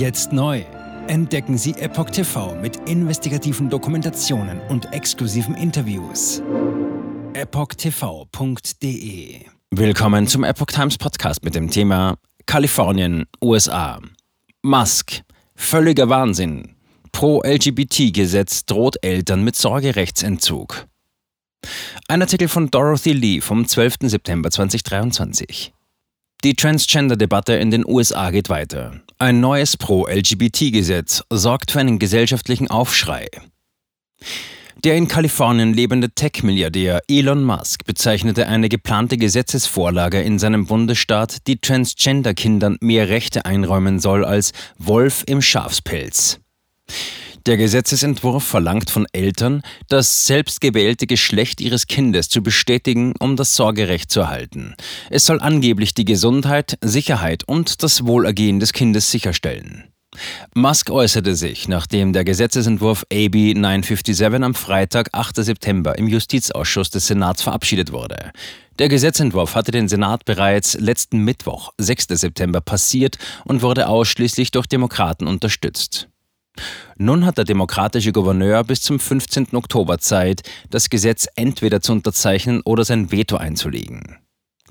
Jetzt neu. Entdecken Sie Epoch TV mit investigativen Dokumentationen und exklusiven Interviews. EpochTV.de Willkommen zum Epoch Times Podcast mit dem Thema Kalifornien, USA. Musk. Völliger Wahnsinn. Pro-LGBT-Gesetz droht Eltern mit Sorgerechtsentzug. Ein Artikel von Dorothy Lee vom 12. September 2023. Die Transgender-Debatte in den USA geht weiter. Ein neues Pro-LGBT-Gesetz sorgt für einen gesellschaftlichen Aufschrei. Der in Kalifornien lebende Tech-Milliardär Elon Musk bezeichnete eine geplante Gesetzesvorlage in seinem Bundesstaat, die Transgender-Kindern mehr Rechte einräumen soll, als Wolf im Schafspelz. Der Gesetzesentwurf verlangt von Eltern, das selbstgewählte Geschlecht ihres Kindes zu bestätigen, um das Sorgerecht zu erhalten. Es soll angeblich die Gesundheit, Sicherheit und das Wohlergehen des Kindes sicherstellen. Musk äußerte sich, nachdem der Gesetzesentwurf AB 957 am Freitag, 8. September im Justizausschuss des Senats verabschiedet wurde. Der Gesetzentwurf hatte den Senat bereits letzten Mittwoch, 6. September, passiert und wurde ausschließlich durch Demokraten unterstützt. Nun hat der demokratische Gouverneur bis zum 15. Oktober Zeit, das Gesetz entweder zu unterzeichnen oder sein Veto einzulegen.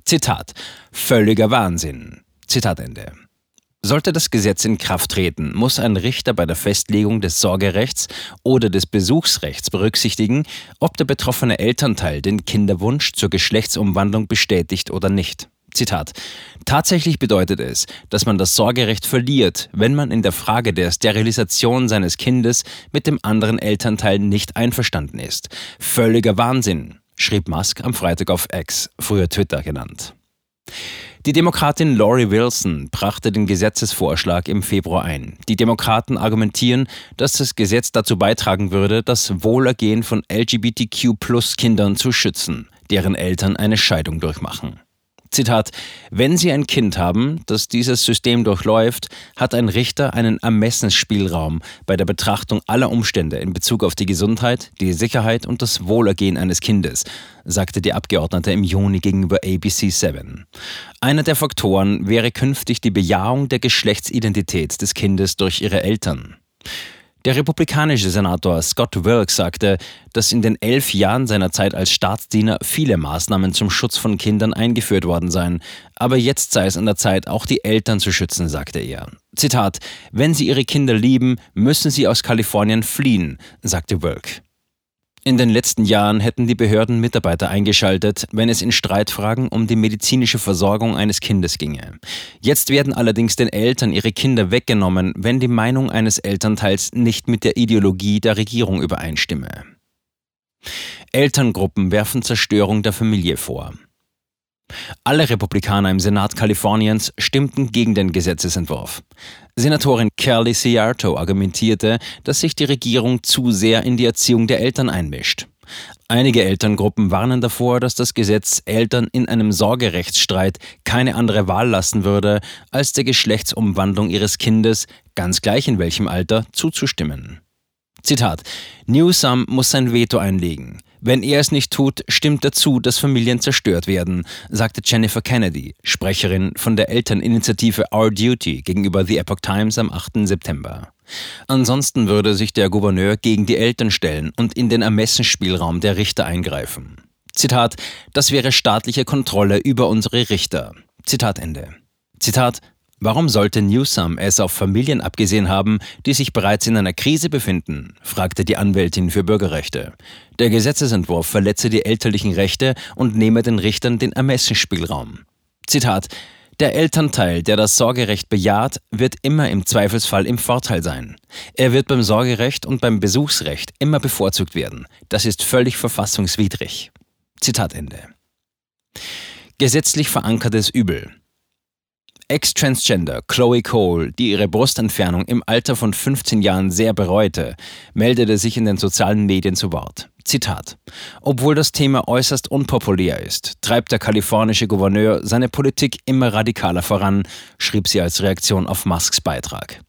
Zitat: Völliger Wahnsinn. Zitat Ende. Sollte das Gesetz in Kraft treten, muss ein Richter bei der Festlegung des Sorgerechts oder des Besuchsrechts berücksichtigen, ob der betroffene Elternteil den Kinderwunsch zur Geschlechtsumwandlung bestätigt oder nicht. Zitat. Tatsächlich bedeutet es, dass man das Sorgerecht verliert, wenn man in der Frage der Sterilisation seines Kindes mit dem anderen Elternteil nicht einverstanden ist. Völliger Wahnsinn, schrieb Musk am Freitag auf X, früher Twitter genannt. Die Demokratin Lori Wilson brachte den Gesetzesvorschlag im Februar ein. Die Demokraten argumentieren, dass das Gesetz dazu beitragen würde, das Wohlergehen von LGBTQ-Plus-Kindern zu schützen, deren Eltern eine Scheidung durchmachen. Zitat, wenn Sie ein Kind haben, das dieses System durchläuft, hat ein Richter einen Ermessensspielraum bei der Betrachtung aller Umstände in Bezug auf die Gesundheit, die Sicherheit und das Wohlergehen eines Kindes, sagte die Abgeordnete im Juni gegenüber ABC 7. Einer der Faktoren wäre künftig die Bejahung der Geschlechtsidentität des Kindes durch ihre Eltern. Der republikanische Senator Scott Wilk sagte, dass in den elf Jahren seiner Zeit als Staatsdiener viele Maßnahmen zum Schutz von Kindern eingeführt worden seien, aber jetzt sei es an der Zeit, auch die Eltern zu schützen, sagte er. Zitat, wenn sie ihre Kinder lieben, müssen sie aus Kalifornien fliehen, sagte Wilk. In den letzten Jahren hätten die Behörden Mitarbeiter eingeschaltet, wenn es in Streitfragen um die medizinische Versorgung eines Kindes ginge. Jetzt werden allerdings den Eltern ihre Kinder weggenommen, wenn die Meinung eines Elternteils nicht mit der Ideologie der Regierung übereinstimme. Elterngruppen werfen Zerstörung der Familie vor. Alle Republikaner im Senat Kaliforniens stimmten gegen den Gesetzesentwurf. Senatorin Kelly Ciarto argumentierte, dass sich die Regierung zu sehr in die Erziehung der Eltern einmischt. Einige Elterngruppen warnen davor, dass das Gesetz Eltern in einem Sorgerechtsstreit keine andere Wahl lassen würde, als der Geschlechtsumwandlung ihres Kindes, ganz gleich in welchem Alter, zuzustimmen. Zitat: Newsom muss sein Veto einlegen. Wenn er es nicht tut, stimmt er zu, dass Familien zerstört werden, sagte Jennifer Kennedy, Sprecherin von der Elterninitiative Our Duty gegenüber The Epoch Times am 8. September. Ansonsten würde sich der Gouverneur gegen die Eltern stellen und in den Ermessensspielraum der Richter eingreifen. Zitat, das wäre staatliche Kontrolle über unsere Richter. Zitat Ende. Zitat, Warum sollte Newsom es auf Familien abgesehen haben, die sich bereits in einer Krise befinden? fragte die Anwältin für Bürgerrechte. Der Gesetzesentwurf verletze die elterlichen Rechte und nehme den Richtern den Ermessensspielraum. Zitat der Elternteil, der das Sorgerecht bejaht, wird immer im Zweifelsfall im Vorteil sein. Er wird beim Sorgerecht und beim Besuchsrecht immer bevorzugt werden. Das ist völlig verfassungswidrig. Zitat Ende. Gesetzlich verankertes Übel. Ex-Transgender Chloe Cole, die ihre Brustentfernung im Alter von 15 Jahren sehr bereute, meldete sich in den sozialen Medien zu Wort. Zitat. Obwohl das Thema äußerst unpopulär ist, treibt der kalifornische Gouverneur seine Politik immer radikaler voran, schrieb sie als Reaktion auf Musks Beitrag.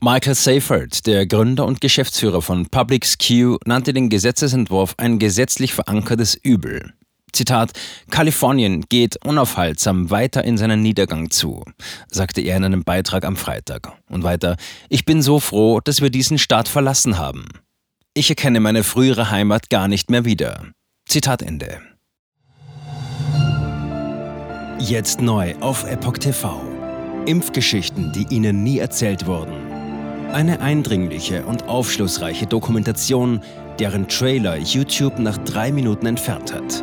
Michael Seifert, der Gründer und Geschäftsführer von Public Skew, nannte den Gesetzesentwurf ein gesetzlich verankertes Übel. Zitat, Kalifornien geht unaufhaltsam weiter in seinen Niedergang zu, sagte er in einem Beitrag am Freitag. Und weiter, ich bin so froh, dass wir diesen Staat verlassen haben. Ich erkenne meine frühere Heimat gar nicht mehr wieder. Zitat Ende. Jetzt neu auf Epoch TV. Impfgeschichten, die Ihnen nie erzählt wurden. Eine eindringliche und aufschlussreiche Dokumentation, deren Trailer YouTube nach drei Minuten entfernt hat.